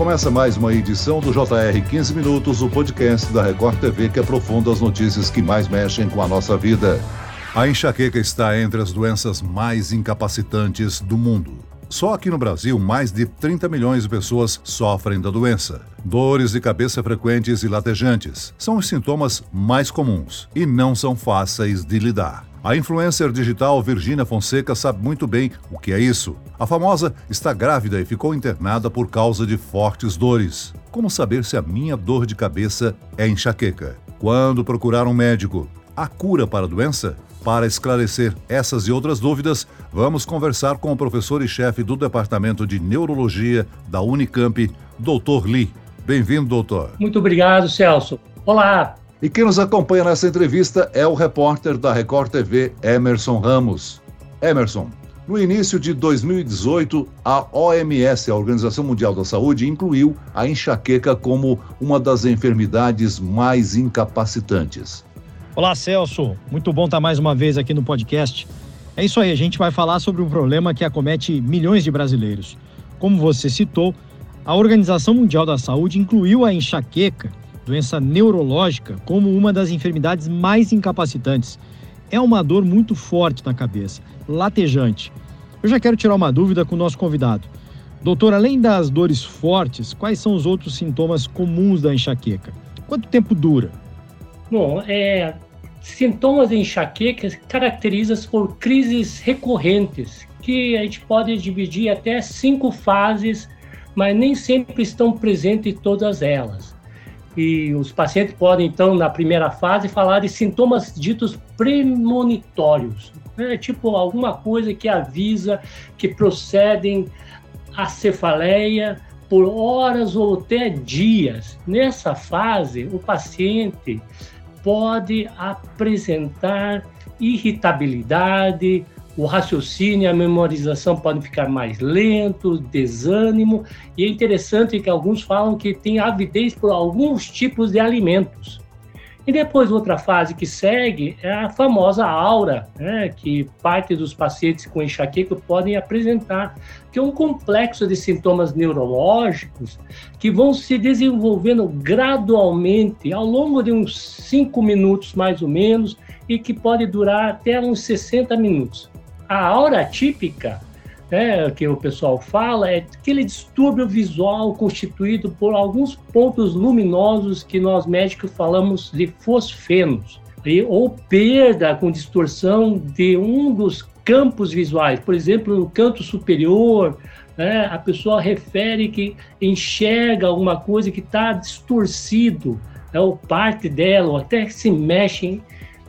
Começa mais uma edição do JR 15 Minutos, o podcast da Record TV que aprofunda as notícias que mais mexem com a nossa vida. A enxaqueca está entre as doenças mais incapacitantes do mundo. Só aqui no Brasil, mais de 30 milhões de pessoas sofrem da doença. Dores de cabeça frequentes e latejantes são os sintomas mais comuns e não são fáceis de lidar. A influencer digital Virginia Fonseca sabe muito bem o que é isso. A famosa está grávida e ficou internada por causa de fortes dores. Como saber se a minha dor de cabeça é enxaqueca? Quando procurar um médico? A cura para a doença? Para esclarecer essas e outras dúvidas, vamos conversar com o professor e chefe do Departamento de Neurologia da Unicamp, Dr. Lee. Bem-vindo, doutor. Muito obrigado, Celso. Olá, e quem nos acompanha nessa entrevista é o repórter da Record TV, Emerson Ramos. Emerson, no início de 2018, a OMS, a Organização Mundial da Saúde, incluiu a enxaqueca como uma das enfermidades mais incapacitantes. Olá, Celso. Muito bom estar mais uma vez aqui no podcast. É isso aí, a gente vai falar sobre um problema que acomete milhões de brasileiros. Como você citou, a Organização Mundial da Saúde incluiu a enxaqueca doença neurológica, como uma das enfermidades mais incapacitantes. É uma dor muito forte na cabeça, latejante. Eu já quero tirar uma dúvida com o nosso convidado. Doutor, além das dores fortes, quais são os outros sintomas comuns da enxaqueca? Quanto tempo dura? Bom, é, sintomas de enxaqueca caracterizam por crises recorrentes, que a gente pode dividir até cinco fases, mas nem sempre estão presentes todas elas. E os pacientes podem, então, na primeira fase, falar de sintomas ditos premonitórios, né? tipo alguma coisa que avisa que procedem a cefaleia por horas ou até dias. Nessa fase, o paciente pode apresentar irritabilidade, o raciocínio e a memorização podem ficar mais lentos, desânimo, e é interessante que alguns falam que tem avidez por alguns tipos de alimentos. E depois, outra fase que segue é a famosa aura, né, que parte dos pacientes com enxaqueca podem apresentar, que é um complexo de sintomas neurológicos que vão se desenvolvendo gradualmente ao longo de uns 5 minutos mais ou menos e que pode durar até uns 60 minutos. A aura típica, né, que o pessoal fala, é aquele distúrbio visual constituído por alguns pontos luminosos que nós médicos falamos de fosfenos, e, ou perda com distorção de um dos campos visuais, por exemplo, no canto superior, né, a pessoa refere que enxerga alguma coisa que está distorcido, né, ou parte dela, ou até se mexe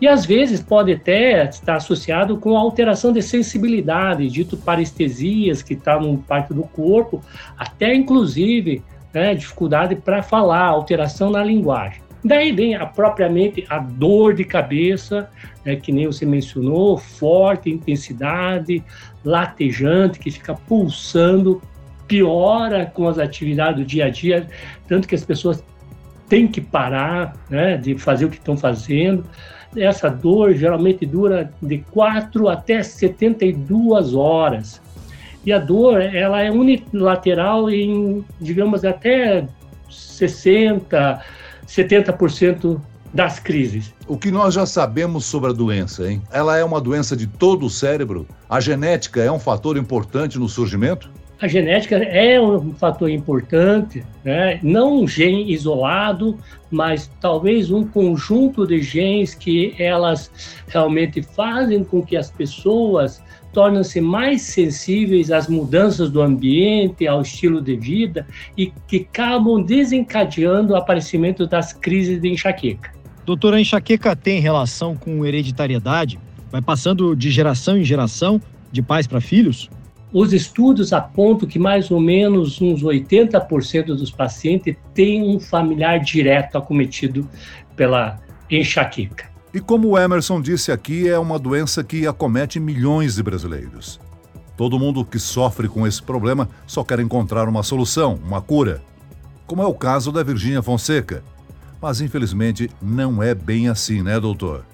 e às vezes pode até estar associado com alteração de sensibilidade, dito parestesias que está num parte do corpo, até inclusive né, dificuldade para falar, alteração na linguagem. Daí vem a, propriamente a dor de cabeça, né, que nem você mencionou, forte intensidade, latejante, que fica pulsando, piora com as atividades do dia a dia, tanto que as pessoas têm que parar né, de fazer o que estão fazendo. Essa dor geralmente dura de 4 até 72 horas. E a dor, ela é unilateral em, digamos, até 60, 70% das crises. O que nós já sabemos sobre a doença, hein? Ela é uma doença de todo o cérebro? A genética é um fator importante no surgimento? A genética é um fator importante, né? não um gene isolado, mas talvez um conjunto de genes que elas realmente fazem com que as pessoas tornem-se mais sensíveis às mudanças do ambiente, ao estilo de vida e que acabam desencadeando o aparecimento das crises de enxaqueca. Doutora, a enxaqueca tem relação com hereditariedade? Vai passando de geração em geração, de pais para filhos? Os estudos apontam que mais ou menos uns 80% dos pacientes têm um familiar direto acometido pela enxaqueca. E como o Emerson disse aqui, é uma doença que acomete milhões de brasileiros. Todo mundo que sofre com esse problema só quer encontrar uma solução, uma cura. Como é o caso da Virgínia Fonseca. Mas infelizmente não é bem assim, né, doutor?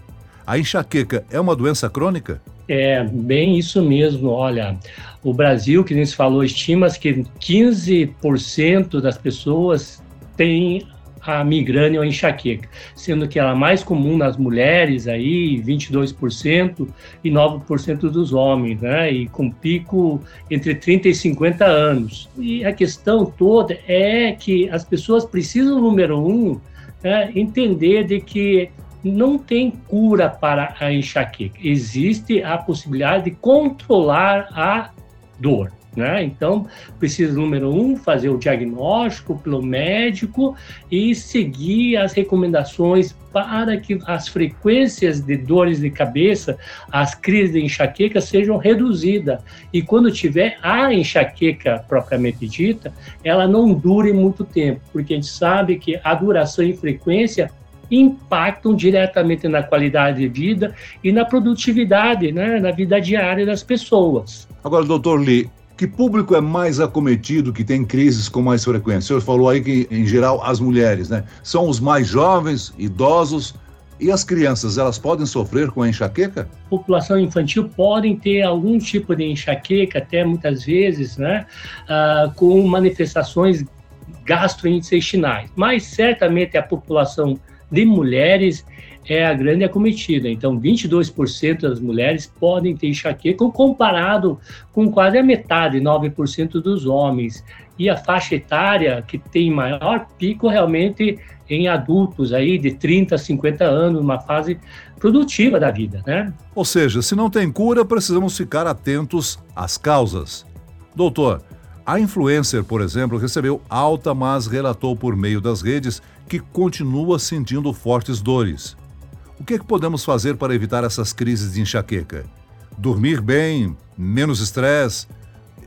A enxaqueca é uma doença crônica? É bem isso mesmo. Olha, o Brasil, que nem se falou, estima que 15% das pessoas têm a migrânia ou a enxaqueca, sendo que ela é mais comum nas mulheres, aí 22%, e 9% dos homens, né? E com pico entre 30 e 50 anos. E a questão toda é que as pessoas precisam, número um, é, entender de que não tem cura para a enxaqueca. Existe a possibilidade de controlar a dor. Né? Então, precisa, número um, fazer o diagnóstico pelo médico e seguir as recomendações para que as frequências de dores de cabeça, as crises de enxaqueca sejam reduzidas. E quando tiver a enxaqueca propriamente dita, ela não dure muito tempo, porque a gente sabe que a duração e frequência impactam diretamente na qualidade de vida e na produtividade, né, na vida diária das pessoas. Agora, doutor Lee, que público é mais acometido, que tem crises com mais frequência? O senhor falou aí que, em geral, as mulheres, né? São os mais jovens, idosos, e as crianças, elas podem sofrer com a enxaqueca? População infantil podem ter algum tipo de enxaqueca, até muitas vezes, né? Uh, com manifestações gastrointestinais. Mas certamente a população de mulheres é a grande acometida. Então, 22% das mulheres podem ter enxaqueca, comparado com quase a metade, 9% dos homens. E a faixa etária que tem maior pico realmente em adultos aí de 30 a 50 anos, uma fase produtiva da vida, né? Ou seja, se não tem cura, precisamos ficar atentos às causas. Doutor, a influencer, por exemplo, recebeu alta, mas relatou por meio das redes que continua sentindo fortes dores. O que, é que podemos fazer para evitar essas crises de enxaqueca? Dormir bem, menos estresse,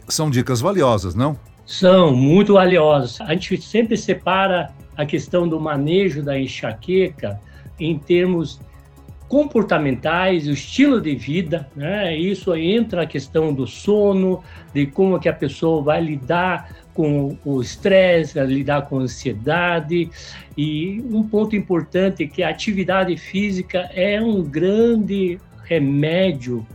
são dicas valiosas, não? São muito valiosas. A gente sempre separa a questão do manejo da enxaqueca em termos comportamentais, o estilo de vida, né? Isso entra a questão do sono, de como que a pessoa vai lidar com o estresse, lidar com a ansiedade. E um ponto importante é que a atividade física é um grande remédio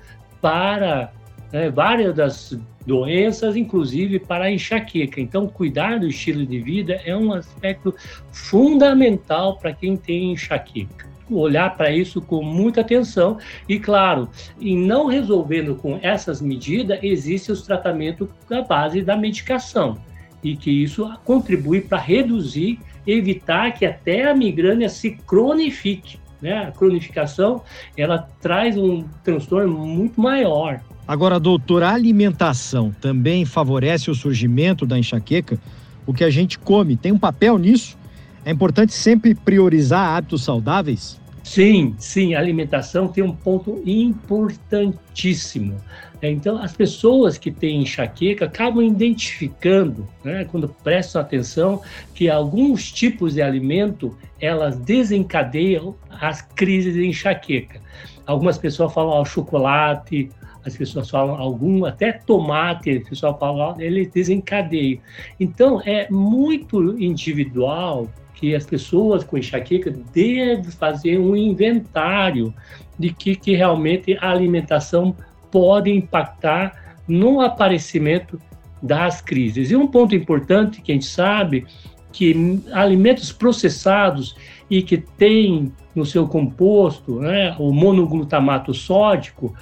para né, várias das doenças, inclusive para a enxaqueca. Então, cuidar do estilo de vida é um aspecto fundamental para quem tem enxaqueca olhar para isso com muita atenção e, claro, em não resolvendo com essas medidas, existe os tratamentos à base da medicação e que isso contribui para reduzir, evitar que até a migrânia se cronifique. Né? A cronificação ela traz um transtorno muito maior. Agora, doutor, a alimentação também favorece o surgimento da enxaqueca? O que a gente come tem um papel nisso? É importante sempre priorizar hábitos saudáveis? Sim, sim, a alimentação tem um ponto importantíssimo. Então, as pessoas que têm enxaqueca acabam identificando, né, quando prestam atenção, que alguns tipos de alimento elas desencadeiam as crises de enxaqueca. Algumas pessoas falam ao chocolate, as pessoas falam algum, até tomate, o pessoal fala, ele desencadeia. Então, é muito individual que as pessoas com enxaqueca devem fazer um inventário de que, que realmente a alimentação pode impactar no aparecimento das crises. E um ponto importante que a gente sabe que alimentos processados e que têm no seu composto né, o monoglutamato sódico,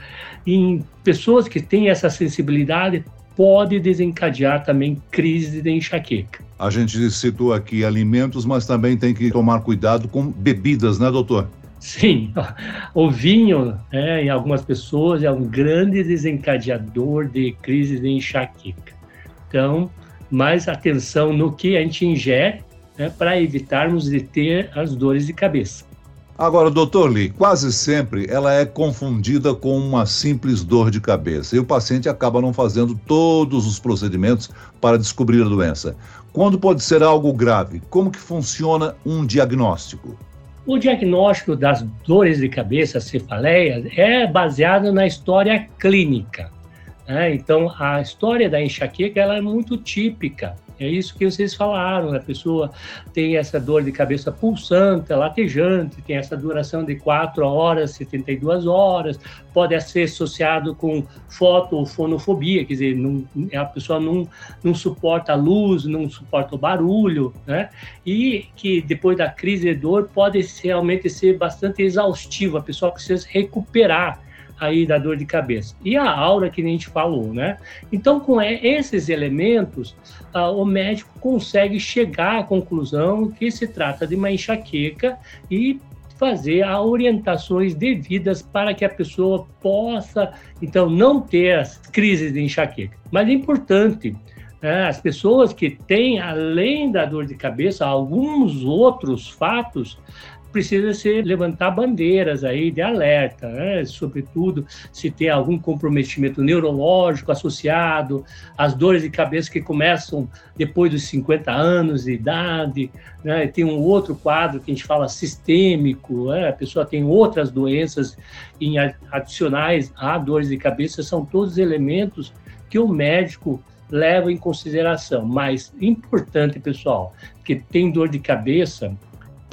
em pessoas que têm essa sensibilidade, pode desencadear também crise de enxaqueca. A gente citou aqui alimentos, mas também tem que tomar cuidado com bebidas, né, doutor? Sim, o vinho, né, em algumas pessoas, é um grande desencadeador de crise de enxaqueca. Então, mais atenção no que a gente ingere né, para evitarmos de ter as dores de cabeça. Agora, doutor Lee, quase sempre ela é confundida com uma simples dor de cabeça e o paciente acaba não fazendo todos os procedimentos para descobrir a doença. Quando pode ser algo grave? Como que funciona um diagnóstico? O diagnóstico das dores de cabeça, cefaleias, é baseado na história clínica. Né? Então, a história da enxaqueca ela é muito típica É isso que vocês falaram, a pessoa tem essa dor de cabeça pulsante, latejante, tem essa duração de 4 horas, 72 horas, pode ser associado com fotofonofobia, quer dizer, não, a pessoa não, não suporta a luz, não suporta o barulho, né? E que depois da crise de dor pode realmente ser bastante exaustivo, a pessoa precisa recuperar aí da dor de cabeça. E a aura que a gente falou, né? Então, com esses elementos, uh, o médico consegue chegar à conclusão que se trata de uma enxaqueca e fazer as orientações devidas para que a pessoa possa, então, não ter as crises de enxaqueca. Mas é importante, né? as pessoas que têm, além da dor de cabeça, alguns outros fatos, precisa se levantar bandeiras aí de alerta, né? sobretudo se tem algum comprometimento neurológico associado, as dores de cabeça que começam depois dos 50 anos de idade, né? tem um outro quadro que a gente fala sistêmico, né? a pessoa tem outras doenças em adicionais a dores de cabeça, são todos elementos que o médico leva em consideração. Mas importante, pessoal, que tem dor de cabeça,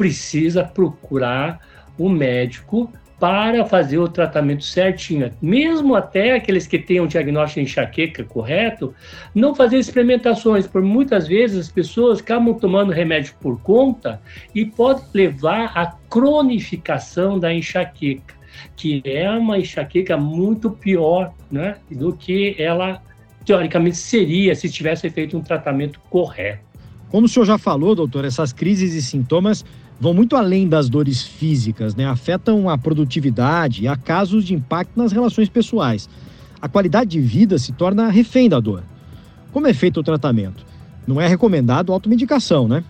precisa procurar o médico para fazer o tratamento certinho. Mesmo até aqueles que o diagnóstico de enxaqueca correto, não fazer experimentações, por muitas vezes as pessoas acabam tomando remédio por conta e pode levar à cronificação da enxaqueca, que é uma enxaqueca muito pior né, do que ela teoricamente seria se tivesse feito um tratamento correto. Como o senhor já falou, doutor, essas crises e sintomas vão muito além das dores físicas, né? afetam a produtividade e há casos de impacto nas relações pessoais. A qualidade de vida se torna refém da dor. Como é feito o tratamento? Não é recomendado automedicação, né?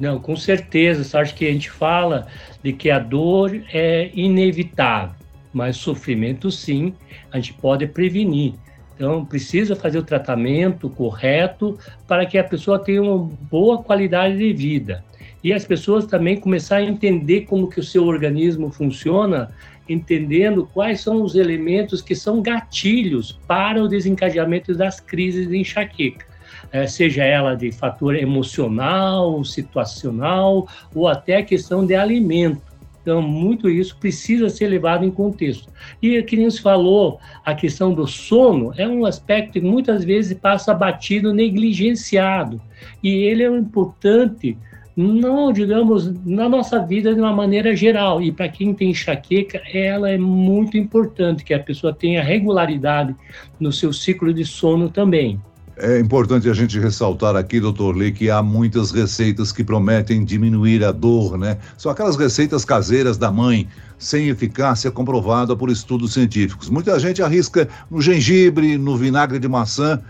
Não, com certeza. Acho que a gente fala de que a dor é inevitável, mas sofrimento sim, a gente pode prevenir. Então, precisa fazer o tratamento correto para que a pessoa tenha uma boa qualidade de vida e as pessoas também começar a entender como que o seu organismo funciona, entendendo quais são os elementos que são gatilhos para o desencadeamento das crises de enxaqueca. É, seja ela de fator emocional, situacional ou até questão de alimento. Então, muito isso precisa ser levado em contexto. E, que nem se falou, a questão do sono é um aspecto que muitas vezes passa batido, negligenciado. E ele é importante não, digamos, na nossa vida de uma maneira geral. E para quem tem enxaqueca, ela é muito importante que a pessoa tenha regularidade no seu ciclo de sono também. É importante a gente ressaltar aqui, doutor Lee, que há muitas receitas que prometem diminuir a dor, né? São aquelas receitas caseiras da mãe, sem eficácia comprovada por estudos científicos. Muita gente arrisca no gengibre, no vinagre de maçã.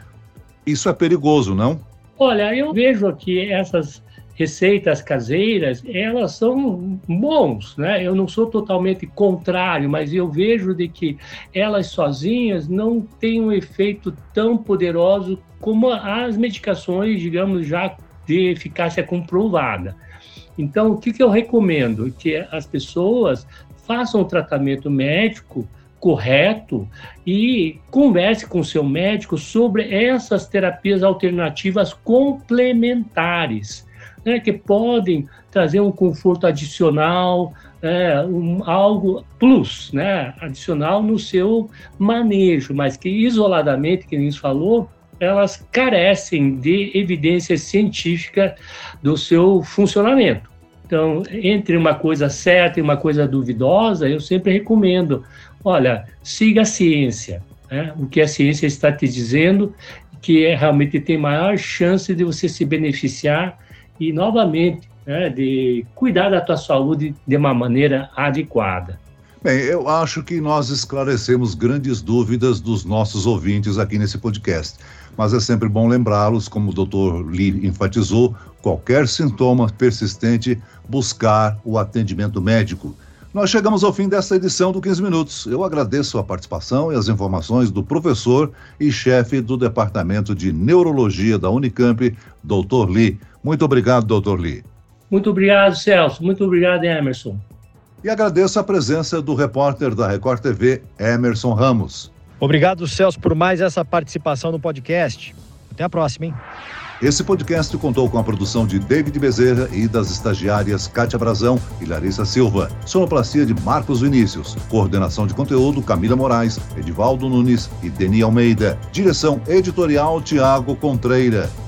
Isso é perigoso, não? Olha, eu vejo aqui essas receitas caseiras, elas são bons, né? Eu não sou totalmente contrário, mas eu vejo de que elas sozinhas não têm um efeito tão poderoso como as medicações, digamos, já de eficácia comprovada. Então, o que, que eu recomendo? Que as pessoas façam o tratamento médico correto e converse com o seu médico sobre essas terapias alternativas complementares né, que podem trazer um conforto adicional, é, um, algo plus, né, adicional no seu manejo, mas que isoladamente, que nem falou, elas carecem de evidência científica do seu funcionamento. Então, entre uma coisa certa e uma coisa duvidosa, eu sempre recomendo, olha, siga a ciência, né? o que a ciência está te dizendo, que é, realmente tem maior chance de você se beneficiar e, novamente, né, de cuidar da tua saúde de uma maneira adequada. Bem, eu acho que nós esclarecemos grandes dúvidas dos nossos ouvintes aqui nesse podcast. Mas é sempre bom lembrá-los, como o doutor Lee enfatizou, qualquer sintoma persistente, buscar o atendimento médico. Nós chegamos ao fim desta edição do 15 Minutos. Eu agradeço a participação e as informações do professor e chefe do Departamento de Neurologia da Unicamp, doutor Lee. Muito obrigado, doutor Lee. Muito obrigado, Celso. Muito obrigado, Emerson. E agradeço a presença do repórter da Record TV, Emerson Ramos. Obrigado, Celso, por mais essa participação no podcast. Até a próxima, hein? Esse podcast contou com a produção de David Bezerra e das estagiárias Kátia Brazão e Larissa Silva. Sonoplastia de Marcos Vinícius. Coordenação de conteúdo Camila Moraes, Edivaldo Nunes e Deni Almeida. Direção editorial Tiago Contreira.